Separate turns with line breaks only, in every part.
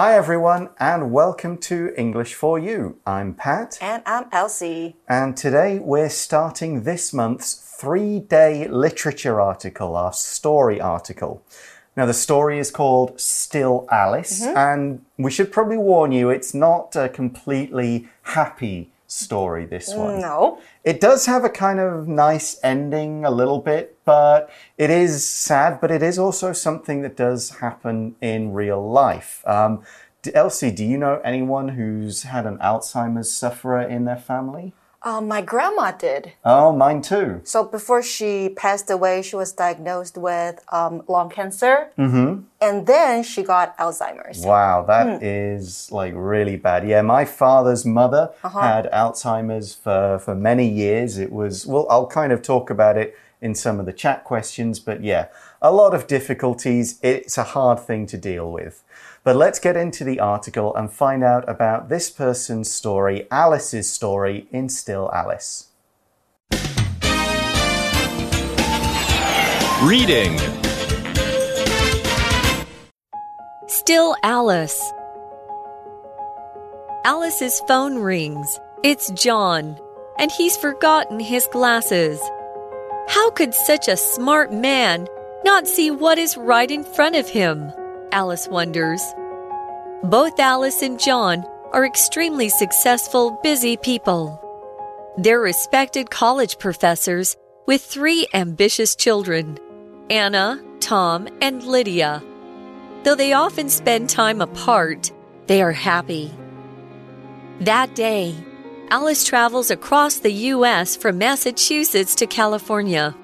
Hi, everyone, and welcome to English for You. I'm Pat.
And I'm Elsie.
And today we're starting this month's three day literature article, our story article. Now, the story is called Still Alice,
Mm-hmm.
and we should probably warn you it's not a completely happy story, this one.
No.
It does have a kind of nice ending, a little bit, but it is sad, but it is also something that does happen in real life. Um, Elsie, do you know anyone who's had an Alzheimer's sufferer in their family?
Uh, my grandma did.
Oh, mine too.
So before she passed away, she was diagnosed with um, lung cancer. Mm-hmm. And then she got Alzheimer's.
Wow, that is like really bad. Yeah, my father's mother had Alzheimer's for, for many years. It was, well, I'll kind of talk about it in some of the chat questions, but yeah, a lot of difficulties. It's a hard thing to deal with. But let's get into the article and find out about this person's story, Alice's story in Still Alice.
Reading.
Still Alice. Alice's phone rings. It's John, and he's forgotten his glasses. How could such a smart man not see what is right in front of him? Alice wonders. Both Alice and John are extremely successful, busy people. They're respected college professors with three ambitious children Anna, Tom, and Lydia. Though they often spend time apart, they are happy. That day, Alice travels across the U.S. from Massachusetts to California.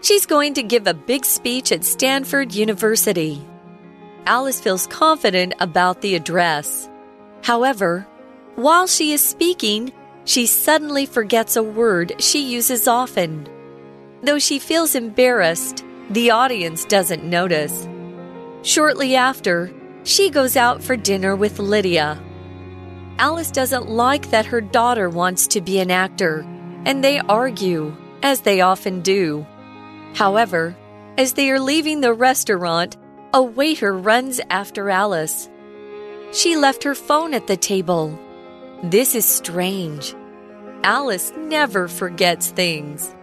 She's going to give a big speech at Stanford University. Alice feels confident about the address. However, while she is speaking, she suddenly forgets a word she uses often. Though she feels embarrassed, the audience doesn't notice. Shortly after, she goes out for dinner with Lydia. Alice doesn't like that her daughter wants to be an actor, and they argue, as they often do. However, as they are leaving the restaurant, a waiter runs after Alice. She left her phone at the table. This is strange. Alice never forgets things.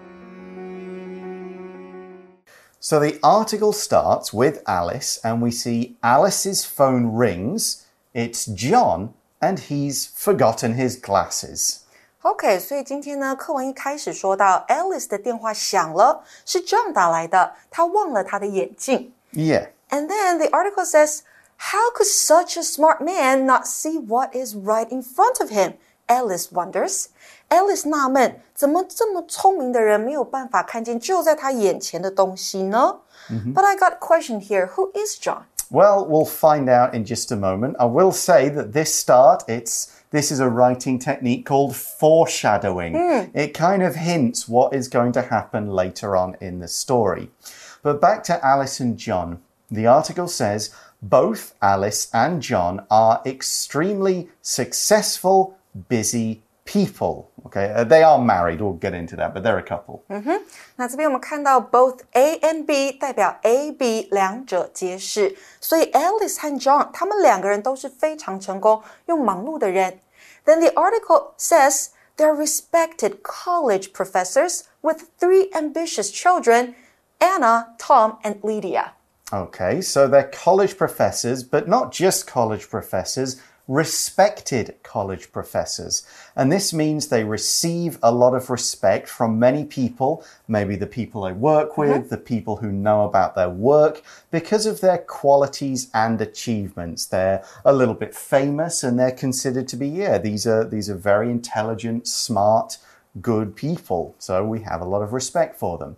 So the article starts with Alice, and we see Alice's phone rings. It's John, and he's forgotten his glasses.
OK，所以今天呢，课文一开始说到 Alice 的电话响了，是 John 打来的，他忘了他的眼镜。
Yeah.
And then the article says, How could such a smart man not see what is right in front of him? Alice wonders. Alice 纳闷，怎么这么聪明的人没有办法看见就在他眼前的东西呢、But I got a question here. Who is John?
Well, we'll find out in just a moment. I will say that this start, it's this is a writing technique called foreshadowing. It kind of hints what is going to happen later on in the story. But back to Alice and John. The article says both Alice and John are extremely successful, busy people. Okay, Uh, they are married. We'll get into that, but they're a couple.
那这边我们看到 both A and B 代表 A、B 两者皆是，所以 Alice 和 John 他们两个人都是非常成功又忙碌的人。Then the article says they're respected college professors with three ambitious children, Anna, Tom, and Lydia.
Okay, so they're college professors, but not just college professors, respected college professors. And this means they receive a lot of respect from many people, maybe the people they work mm-hmm. with, the people who know about their work, because of their qualities and achievements. They're a little bit famous and they're considered to be, yeah, these are, these are very intelligent, smart, good people. So we have a lot of respect for them.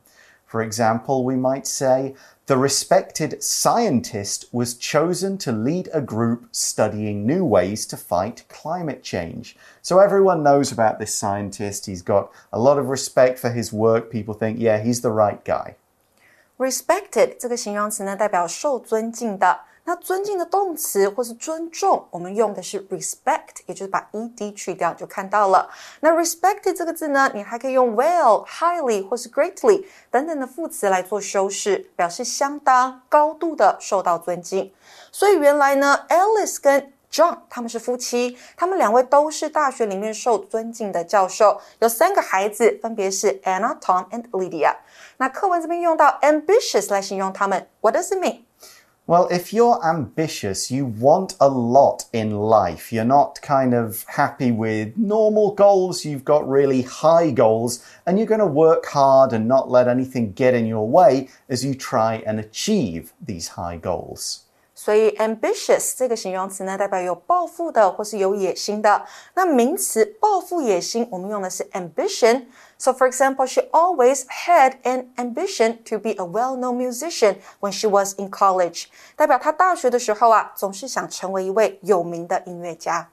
For example, we might say, the respected scientist was chosen to lead a group studying new ways to fight climate change. So everyone knows about this scientist. He's got a lot of respect for his work. People think, yeah, he's the right guy.
Respected 这个形容词呢，代表受尊敬的。 那尊敬的动词或是尊重，我们用的是 respect，也就是把 ed 去掉就看到了。那 respected 这个字呢，你还可以用 well、highly 或是 greatly 等等的副词来做修饰，表示相当、高度的受到尊敬。所以原来呢，Alice 跟 John 他们是夫妻，他们两位都是大学里面受尊敬的教授，有三个孩子，分别是 Anna、Tom and Lydia。那课文这边用到 ambitious 来形容他们，What does it mean？
mean？Well, if you're ambitious, you want a lot in life. You're not kind of happy with normal goals. You've got really high goals, and you're going to work hard and not let anything get in your way as you try and achieve these high goals.
所以 ambitious 这个形容词呢，代表有抱负的或是有野心的。那名词抱负、野心，我们用的是 ambition。 So for example, she always had an ambition to be a well-known musician when she was in college。代表她大学的时候啊，总是想成为一位有名的音乐家。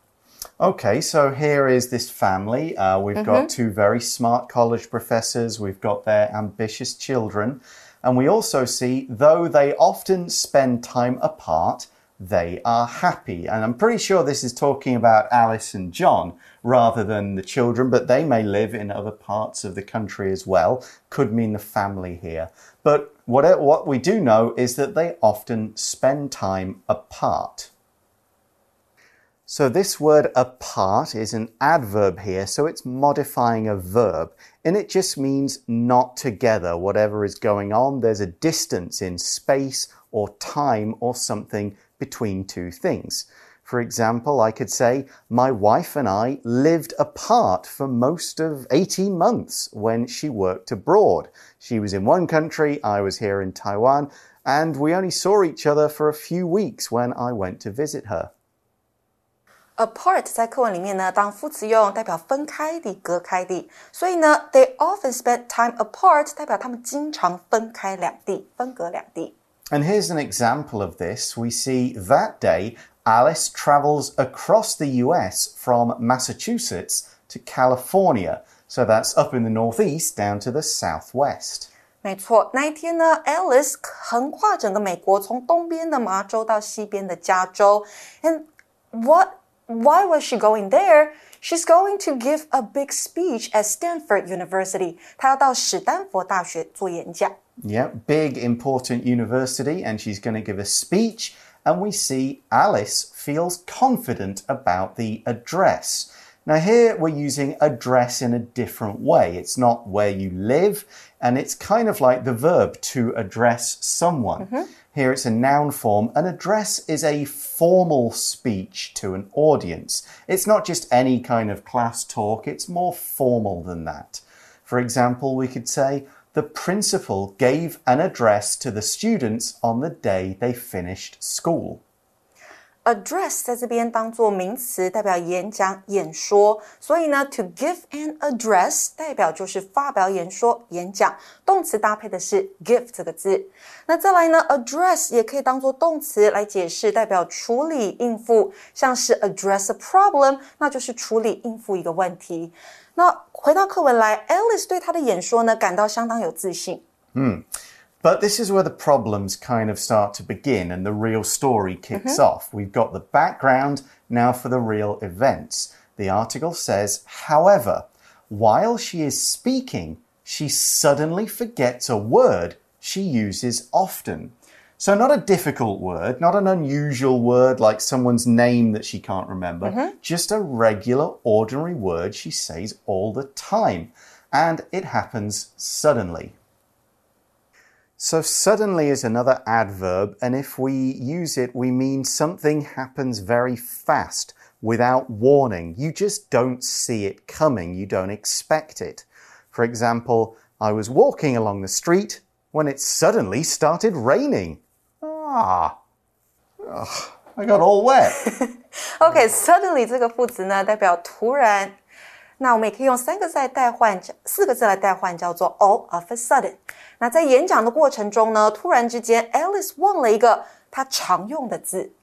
Okay, so here is this family. Uh, we've got two very smart college professors. We've got their ambitious children. And we also see, though they often spend time apart, they are happy. And I'm pretty sure this is talking about Alice and John rather than the children, but they may live in other parts of the country as well. Could mean the family here. But what, what we do know is that they often spend time apart. So this word apart is an adverb here, so it's modifying a verb. And it just means not together. Whatever is going on, there's a distance in space or time or something between two things. For example, I could say, My wife and I lived apart for most of 18 months when she worked abroad. She was in one country, I was here in Taiwan, and we only saw each other for a few weeks when I went to visit her.
apart 在课文里面呢，当副词用，代表分开的、隔开的。所以呢，they often spend time apart，代表他们经常分开两地、分隔两地。
And here's an example of this. We see that day Alice travels across the US from Massachusetts to California. So that's up in the northeast down to the southwest.
没错，那一天呢，Alice 横跨整个美国，从东边的麻州到西边的加州。And what why was she going there? She's going to give a big speech at Stanford University. 她要到史丹佛大学做演讲。
Yeah, big important university, and she's going to give a speech. And we see Alice feels confident about the address. Now, here we're using address in a different way. It's not where you live, and it's kind of like the verb to address someone. Mm-hmm. Here it's a noun form. An address is a formal speech to an audience. It's not just any kind of class talk, it's more formal than that. For example, we could say, the principal gave an address to the students on the day they finished school.
address 在这边当做名词，代表演讲、演说。所以呢，to give an address 代表就是发表演说、演讲。动词搭配的是 give 这个字。那再来呢，address 也可以当做动词来解释，代表处理、应付。像是 address a problem，那就是处理、应付一个问题。 那回到课文来，Alice 对她的演说呢感到相当有自信。
But this is where the problems kind of start to begin and the real story kicks off. We've got the background now for the real events. The article says, however, while she is speaking, she suddenly forgets a word she uses often. So, not a difficult word, not an unusual word like someone's name that she can't remember, mm-hmm. just a regular, ordinary word she says all the time. And it happens suddenly. So, suddenly is another adverb, and if we use it, we mean something happens very fast without warning. You just don't see it coming, you don't expect it. For example, I was walking along the street when it suddenly started raining. Ah, Ugh, I got all wet.
OK，suddenly、这个副词呢，代表突然。那我们也可以用三个字来代换，四个字来代换，叫做 all of a sudden。那在演讲的过程中呢，突然之间，Alice 忘了一个她常用的字。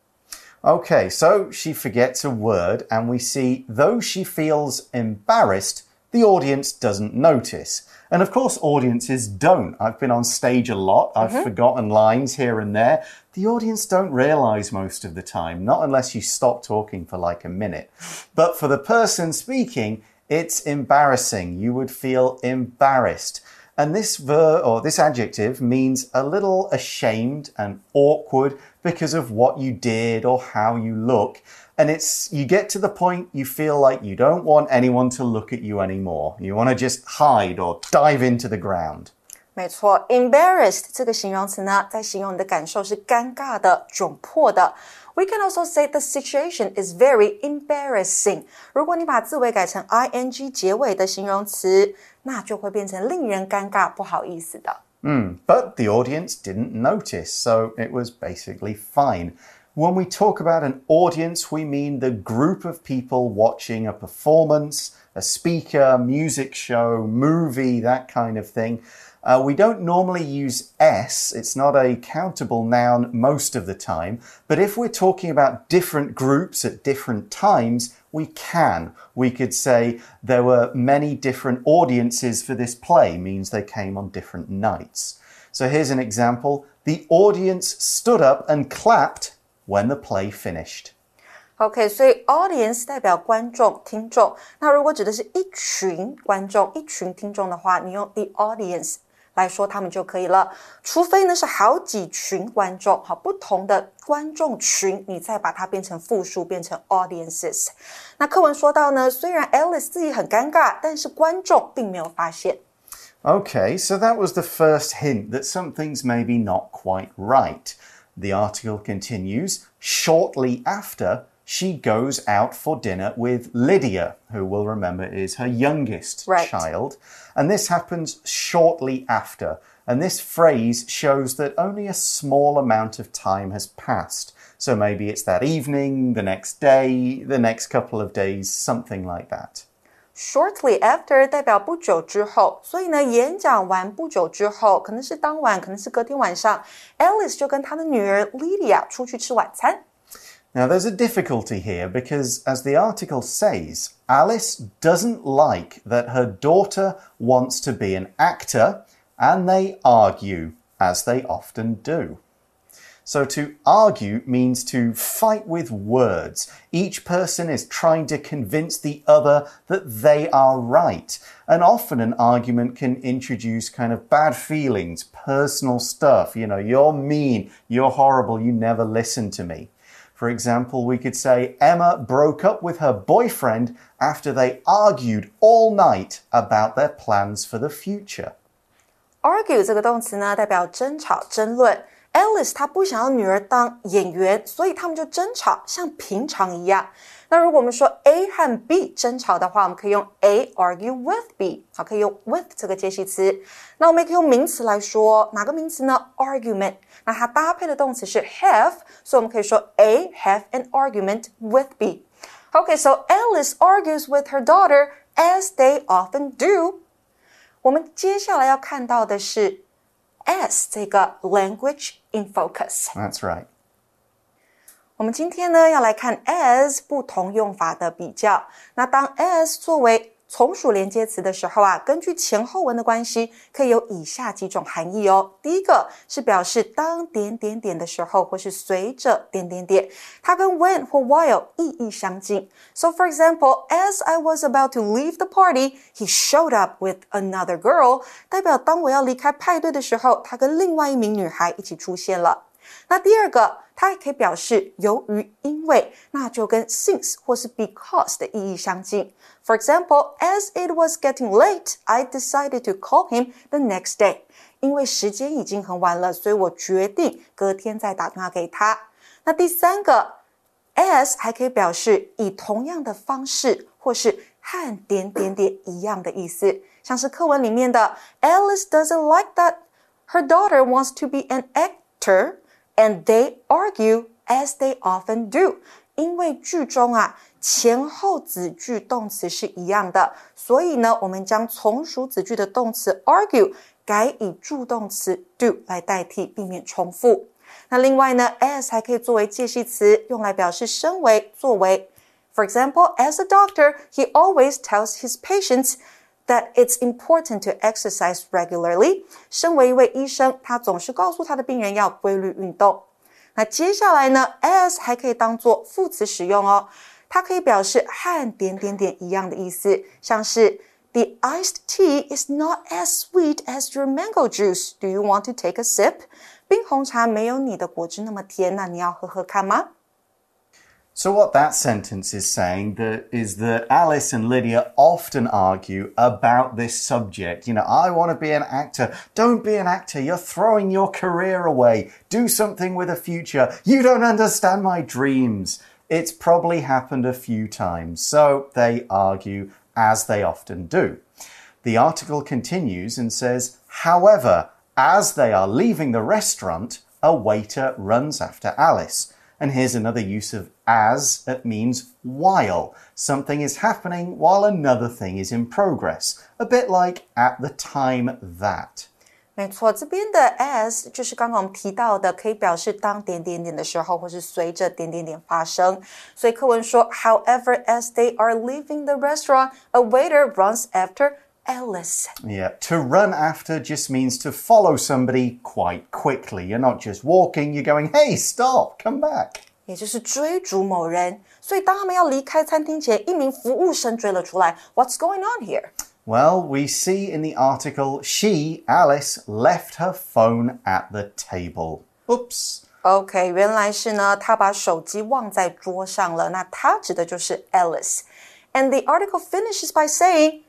Okay, so she forgets a word, and we see, though she feels embarrassed, the audience doesn't notice. And of course, audiences don't. I've been on stage a lot. I've mm-hmm. forgotten lines here and there. The audience don't realize most of the time, not unless you stop talking for like a minute. But for the person speaking, it's embarrassing. You would feel embarrassed. And this verb or this adjective means a little ashamed and awkward because of what you did or how you look. And it's, you get to the point you feel like you don't want anyone to look at you anymore. You want to just hide or dive into the ground.
没错，embarrassed 这个形容词呢，在形容你的感受是尴尬的、窘迫的。We can also say the situation is very embarrassing。如果你把字尾改成 ing 结尾的形容词，那就会变成令人尴尬、不好意思的。
But the audience didn't notice, so it was basically fine. When we talk about an audience, we mean the group of people watching a performance, a speaker, music show, movie, that kind of thing. Uh, we don't normally use S, it's not a countable noun most of the time, but if we're talking about different groups at different times, we can. We could say there were many different audiences for this play, means they came on different nights. So here's an example the audience stood up and clapped when the play finished.
OK，所以 audience 代表观众、听众。那如果指的是一群观众、一群听众的话，你用 the audience 来说他们就可以了。除非呢是好几群观众，好不同的观众群，你再把它变成复数，变成 audiences。那课文说到呢，虽然 Alice 自己很尴尬，但是观众并没有发现。
Okay, so that was the first hint that something's maybe not quite right. The article continues shortly after. She goes out for dinner with Lydia, who we'll remember is her youngest
Right.
child. And this happens shortly after. And this phrase shows that only a small amount of time has passed. So maybe it's that evening, the next day, the next couple of days, something like that.
Shortly after 代表不久之后，所以呢，演讲完不久之后，可能是当晚，可能是隔天晚上，Alice 就跟她的女儿 Lydia 出去吃晚餐。
Now, there's a difficulty here because, as the article says, Alice doesn't like that her daughter wants to be an actor and they argue, as they often do. So, to argue means to fight with words. Each person is trying to convince the other that they are right. And often an argument can introduce kind of bad feelings, personal stuff. You know, you're mean, you're horrible, you never listen to me. For example, we could say Emma broke up with her boyfriend after they argued all night about their plans for the future.
argue 这个动词呢，代表争吵、争论。Alice 她不想要女儿当演员，所以他们就争吵，像平常一样。 那如果我们说 A 和 B 争吵的话，我们可以用 A argue with B，好，可以用 with 这个介系词。那我们也可以用名词来说，哪个名词呢？argument。那它搭配的动词是 have，所以我们可以说 A have an argument with B。Okay, so Alice argues with her daughter as they often do. 我们接下来要看到的是 as 这个 language in focus。
That's right.
我们今天呢要来看 as 不同用法的比较。那当 as 作为从属连接词的时候啊，根据前后文的关系，可以有以下几种含义哦。第一个是表示当点点点的时候，或是随着点点点，它跟 when 或 while 意义相近。So for example, as I was about to leave the party, he showed up with another girl，代表当我要离开派对的时候，他跟另外一名女孩一起出现了。那第二个，它也可以表示由于、因为，那就跟 since 或是 because 的意义相近。For example, as it was getting late, I decided to call him the next day. 因为时间已经很晚了，所以我决定隔天再打电话给他。那第三个，as 还可以表示以同样的方式，或是和点点点一样的意思，像是课文里面的 Alice doesn't like that her daughter wants to be an actor. And they argue as they often do，因为句中啊前后子句动词是一样的，所以呢，我们将从属子句的动词 argue 改以助动词 do 来代替，避免重复。那另外呢，as 还可以作为介系词，用来表示身为、作为。For example, as a doctor, he always tells his patients that it's important to exercise regularly。身为一位医生，他总是告诉他的病人要规律运动。那接下来呢，as 还可以当做副词使用哦，它可以表示和点点点一样的意思，像是 The iced tea is not as sweet as your mango juice. Do you want to take a sip? 冰红茶没有你的果汁那么甜，那你要喝喝看吗
？So, what that sentence is saying that is that Alice and Lydia often argue about this subject. You know, I want to be an actor. Don't be an actor. You're throwing your career away. Do something with a future. You don't understand my dreams. It's probably happened a few times. So, they argue as they often do. The article continues and says, however, as they are leaving the restaurant, a waiter runs after Alice. And here's another use of as. It means while. Something is happening while another thing is in progress. A bit like at the time that.
没错，这边的 as 就是刚刚我们提到的，可以表示当点点点的时候，或是随着点点点发生。所以课文说，However, as they are leaving the restaurant, a waiter runs after Alice.
Yeah, to run after just means to follow somebody quite quickly. You're not just walking, you're going, hey, stop, come back.
也就是追逐某人，所以当他们要离开餐厅前，一名服务生追了出来。What's going on here?
Well, we see in the article she, Alice, left her phone at the table. Oops.
OK，原来是呢，她把手机忘在桌上了。那她指的就是 Alice。And the article finishes by saying.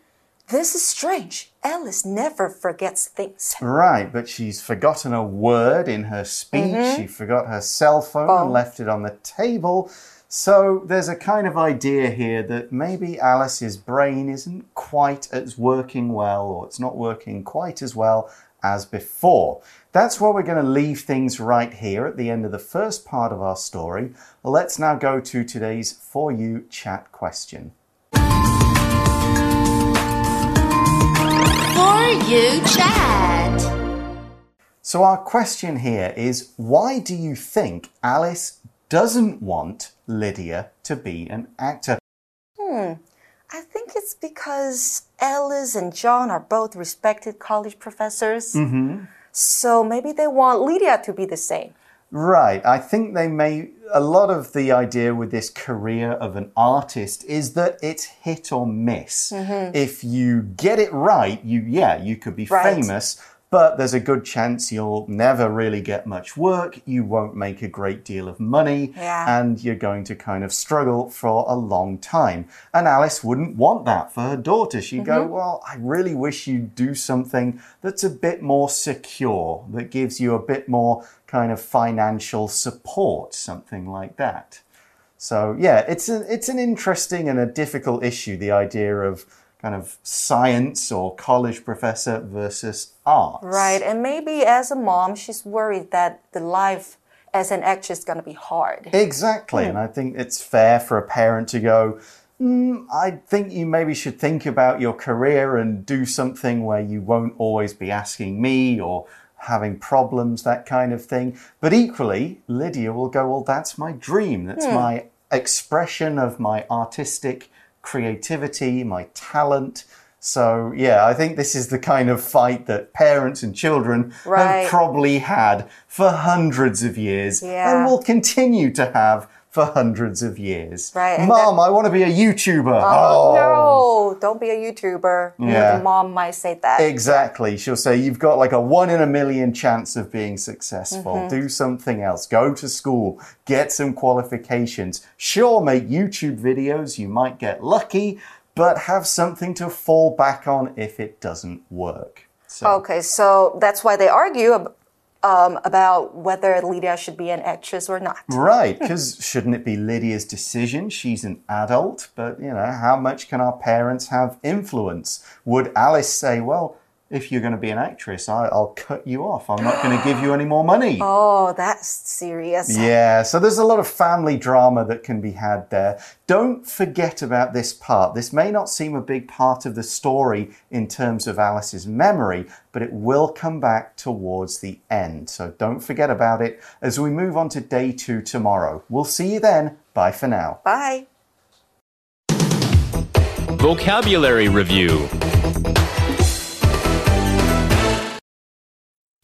This is strange. Alice never forgets things.
Right, but she's forgotten a word in her speech. Mm -hmm. She forgot her cell phone and left it on the table. So there's a kind of idea here that maybe Alice's brain isn't quite as working well, or it's not working quite as well as before. That's where we're going to leave things right here at the end of the first part of our story. Let's now go to today's For You chat question.
You Chat.
So, our question here is why do you think Alice doesn't want Lydia to be an actor?
Hmm. I think it's because Alice and John are both respected college professors.
Mm -hmm.
So maybe they want Lydia to be the same.
Right. I think they may. A lot of the idea with this career of an artist is that it's hit or miss.
Mm -hmm.
If you get it right, you yeah, you could be
right.
famous but there's a good chance you'll never really get much work, you won't make a great deal of money,
yeah.
and you're going to kind of struggle for a long time. And Alice wouldn't want that for her daughter. She'd mm -hmm. go, mm-hmm. Well, I really wish you'd do something that's a bit more secure, that gives you a bit more kind of financial support, something like that. So, yeah, it's, a, it's an interesting and a difficult issue, the idea of kind of science or college professor versus art.
Right. And maybe as a mom, she's worried that the life as an actress is going to be hard.
Exactly. Mm. And I think it's fair for a parent to go, mm, I think you maybe should think about your career and do something where you won't always be asking me or having problems, that kind of thing. But equally, Lydia will go, Well, that's my dream. That's mm. my expression of my artistic creativity, my talent. So, yeah, I think this is the kind of fight that parents and children
right.
have probably had for hundreds of years
yeah.
and will continue to have for hundreds of years.
Right.
Mom, I want to be a YouTuber.
Oh, oh, no, don't be a YouTuber.
Yeah.
mom might say that.
Exactly. She'll say, You've got like a one in a million chance of being successful.
Mm -hmm.
Do something else. Go to school. Get some qualifications. Sure, make YouTube videos. You might get lucky, but have something to fall back on if it doesn't work.
So. Okay, so that's why they argue um, about whether Lydia should be an actress or not.
Right, because shouldn't it be Lydia's decision? She's an adult, but you know, how much can our parents have influence? Would Alice say, well, if you're going to be an actress, I, will cut you off. I'm not going to give you any more money.
Oh, that's serious.
Yeah, so there's a lot of family drama that can be had there. Don't forget about this part. This may not seem a big part of the story in terms of Alice's memory, but it will come back towards the end. So don't forget about it as we move on to day two tomorrow. We'll see you then. Bye for now.
Bye.
Vocabulary Review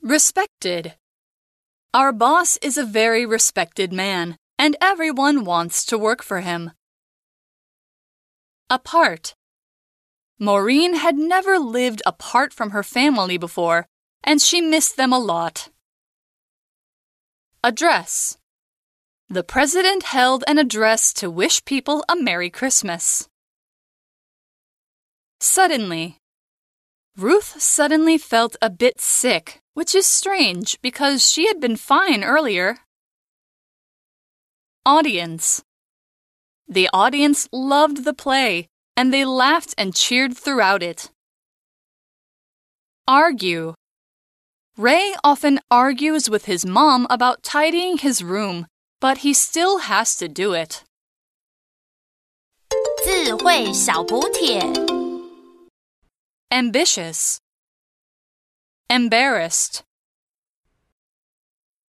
Respected. Our boss is a very respected man, and everyone wants to work for him. Apart. Maureen had never lived apart from her family before, and she missed them a lot. Address. The president held an address to wish people a Merry Christmas. Suddenly. Ruth suddenly felt a bit sick, which is strange because she had been fine earlier. Audience. The audience loved the play and they laughed and cheered throughout it. Argue. Ray often argues with his mom about tidying his room, but he still has to do it.
智慧小补帖。
Ambitious. Embarrassed.